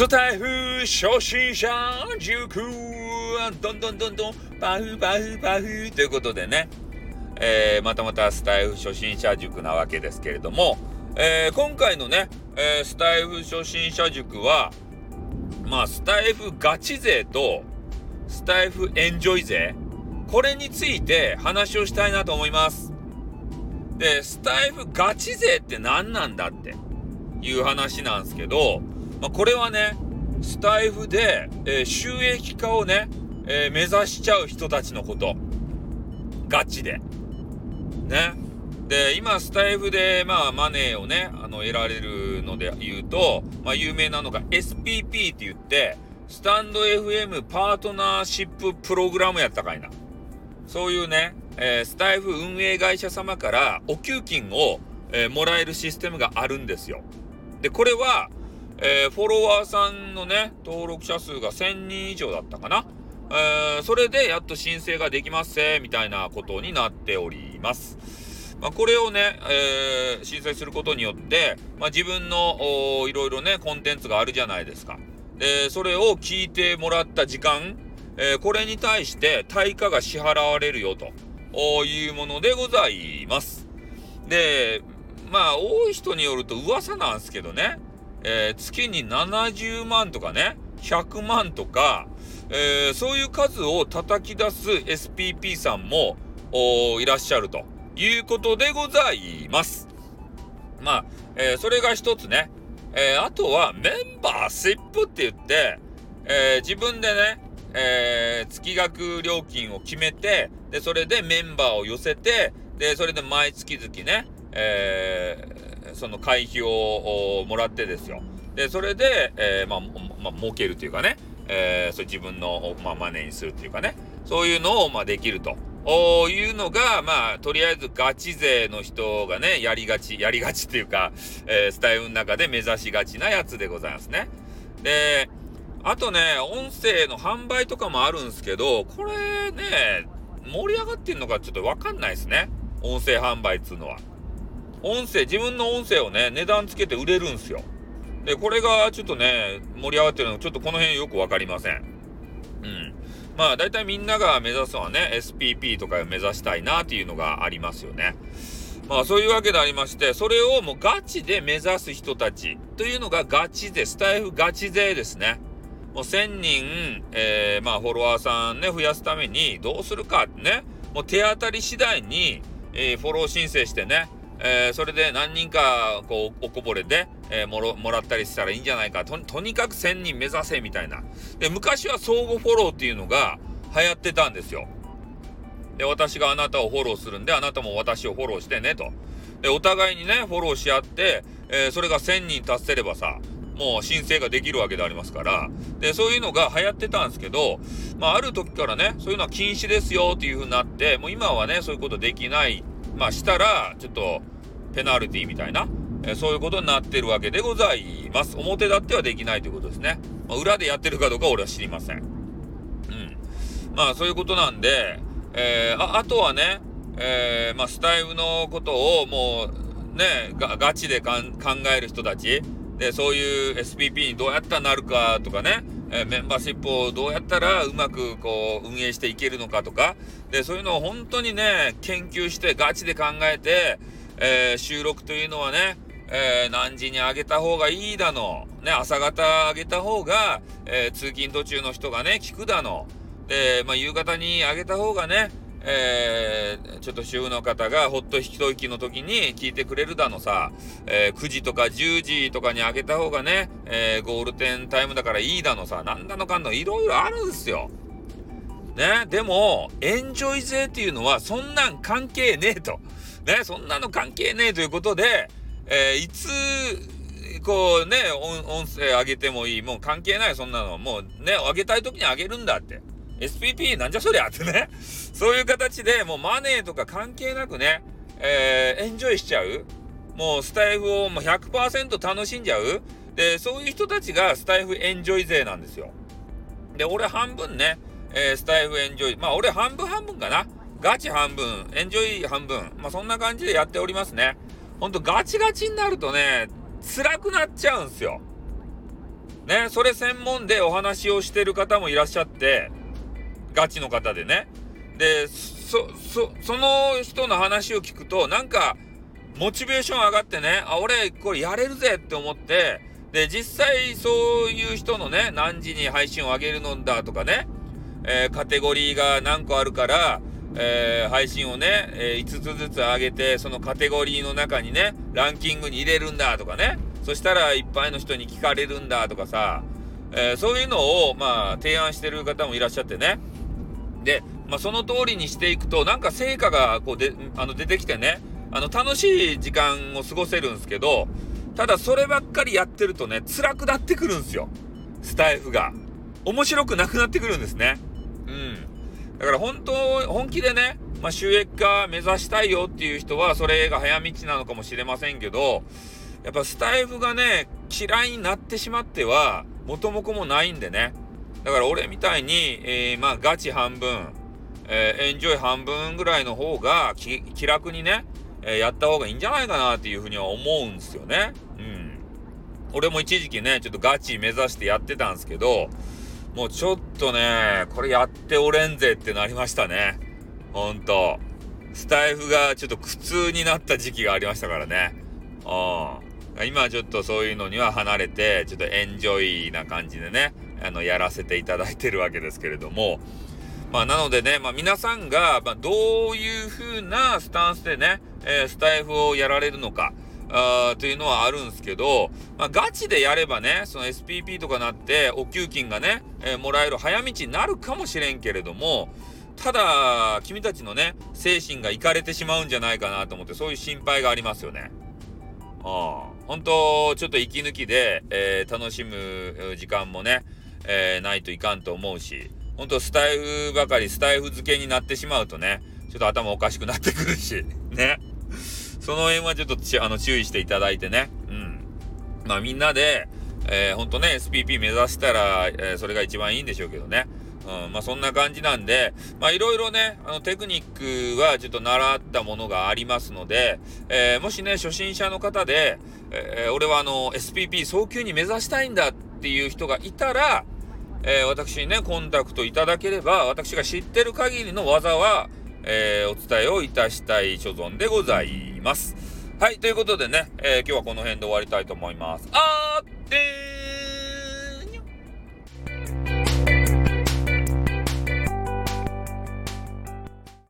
スタエフ初心者塾どんどんどんどんパフパフパフということでね、えー、またまたスタエフ初心者塾なわけですけれども、えー、今回のね、えー、スタエフ初心者塾はまあスタエフガチ勢とスタエフエンジョイ勢。これについて話をしたいなと思います。で、スタエフガチ勢って何なんだっていう話なんですけど、まあ、これはね、スタイフで、えー、収益化をね、えー、目指しちゃう人たちのこと。ガチで。ね。で、今、スタイフで、まあ、マネーをね、あの、得られるので言うと、まあ、有名なのが SPP って言って、スタンド FM パートナーシッププログラムやったかいな。そういうね、えー、スタイフ運営会社様からお給金を、えー、もらえるシステムがあるんですよ。で、これは、えー、フォロワーさんのね、登録者数が1000人以上だったかな。えー、それでやっと申請ができますせ、みたいなことになっております。まあ、これをね、えー、申請することによって、まあ、自分のいろいろね、コンテンツがあるじゃないですか。で、それを聞いてもらった時間、え、これに対して対価が支払われるよというものでございます。で、まあ、多い人によると噂なんですけどね、えー、月に70万とかね、100万とか、えー、そういう数を叩き出す SPP さんもいらっしゃるということでございます。まあ、えー、それが一つね。えー、あとはメンバーシップって言って、え、自分でね、え、月額料金を決めて、で、それでメンバーを寄せて、で、それで毎月々ね、えその会費をもらってですよ。で、それで、えー、まあ、まあ、儲けるというかね、えー、それ自分の、まあ、マネーにするというかね、そういうのを、まあ、できると。いうのが、まあ、とりあえずガチ勢の人がね、やりがち、やりがちっていうか、えー、スタイルの中で目指しがちなやつでございますね。で、あとね、音声の販売とかもあるんですけど、これね、盛り上がってんのかちょっとわかんないですね。音声販売っつうのは。音声、自分の音声をね、値段つけて売れるんすよ。で、これがちょっとね、盛り上がってるの、ちょっとこの辺よくわかりません。うん。まあ、大体みんなが目指すのはね、SPP とかを目指したいなっていうのがありますよね。まあ、そういうわけでありまして、それをもうガチで目指す人たちというのがガチ勢、スタイフガチ勢ですね。もう1000人、えー、まあ、フォロワーさんね、増やすためにどうするかね、もう手当たり次第に、えー、フォロー申請してね、えー、それで何人かこうおこぼれで、えー、もろもらったりしたらいいんじゃないか。ととにかく1000人目指せみたいな。で昔は相互フォローっていうのが流行ってたんですよ。で私があなたをフォローするんであなたも私をフォローしてねと。でお互いにねフォローし合って、えー、それが1000人達せればさもう申請ができるわけでありますから。でそういうのが流行ってたんですけど、まあ、ある時からねそういうのは禁止ですよっていう風になってもう今はねそういうことできない。まあしたらちょっとペナルティみたいな、えそういうことになってるわけでございます。表立ってはできないということですね。まあ、裏でやってるかどうか俺は知りません。うん。まあそういうことなんで、えー、ああとはね、えー、まあスタイルのことをもうね、ガチで考える人たち、で、そういう SPP にどうやったらなるかとかね、えメンバーシップをどうやったらうまくこう運営していけるのかとか、で、そういうのを本当にね、研究してガチで考えて、えー、収録というのはね、えー、何時に上げた方がいいだの、ね、朝方上げた方が、えー、通勤途中の人がね、聞くだの、で、まあ、夕方に上げた方がね、えー、ちょっと週の方がほっと一息の時に聞いてくれるだのさ、えー、9時とか10時とかに上げた方がね、えー、ゴールデンタイムだからいいだのさ、なんだのかんのいろいろあるんですよ。ね、でも、エンジョイ勢っていうのはそんなん関係ねえと。ね、そんなの関係ねえということで、えー、いつ、こうね、音声上げてもいい。もう関係ない、そんなの。もうね、上げたい時に上げるんだって。SPP なんじゃそりゃってね。そういう形でもうマネーとか関係なくね、えー、エンジョイしちゃう。もうスタエフをもう100%楽しんじゃう。で、そういう人たちがスタエフエンジョイ勢なんですよ。で、俺半分ね、えー、スタエフエンジョイ。まあ俺半分半分かな。ガチ半分、エンジョイ半分。まあそんな感じでやっておりますね。ほんとガチガチになるとね、辛くなっちゃうんすよ。ね、それ専門でお話をしてる方もいらっしゃって、ガチの方でね。で、そ、そ、その人の話を聞くと、なんか、モチベーション上がってね、あ、俺、これやれるぜって思って、で、実際そういう人のね、何時に配信を上げるのだとかね、えー、カテゴリーが何個あるから、えー、配信をね、えー、5つずつ上げて、そのカテゴリーの中にね、ランキングに入れるんだとかね、そしたらいっぱいの人に聞かれるんだとかさ、えー、そういうのを、まあ、提案してる方もいらっしゃってね。で、まあ、その通りにしていくと、なんか成果がこうであの出てきてね、あの、楽しい時間を過ごせるんですけど、ただそればっかりやってるとね、辛くなってくるんですよ。スタイフが。面白くなくなってくるんですね。うん。だから本当、本気でね、まあ、収益化目指したいよっていう人は、それが早道なのかもしれませんけど、やっぱスタイフがね、嫌いになってしまっては、元も子もないんでね。だから俺みたいに、えー、まあガチ半分、えー、エンジョイ半分ぐらいの方が気楽にね、えー、やった方がいいんじゃないかなっていうふうには思うんですよね。うん。俺も一時期ね、ちょっとガチ目指してやってたんですけど、もうちょっとね、これやっておれんぜってなりましたね。ほんと。スタイフがちょっと苦痛になった時期がありましたからね。うん。今ちょっとそういうのには離れて、ちょっとエンジョイな感じでね、あの、やらせていただいてるわけですけれども、まあ、なのでね、まあ、皆さんが、まあ、どういう風なスタンスでね、えー、スタイフをやられるのか、あというのはあるんですけど、まあ、ガチでやればね、その SPP とかなって、お給金がね、えー、もらえる早道になるかもしれんけれども、ただ、君たちのね、精神がいかれてしまうんじゃないかなと思って、そういう心配がありますよね。ああ。本当ちょっと息抜きで、えー、楽しむ時間もね、えー、ないといかんと思うし、本当スタイフばかりスタイフ付けになってしまうとね、ちょっと頭おかしくなってくるし、ね。その辺はちょっとあの注意していただいてね。うん。まあみんなで、えー、ほんとね、SPP 目指したら、えー、それが一番いいんでしょうけどね。うん、まあそんな感じなんで、まあいろいろね、あのテクニックはちょっと習ったものがありますので、えー、もしね、初心者の方で、えー、俺はあの SPP 早急に目指したいんだっていう人がいたら、えー、私にね、コンタクトいただければ、私が知ってる限りの技は、え、お伝えをいたしたい所存でございますいます。はい、ということでね、えー、今日はこの辺で終わりたいと思います。あーってー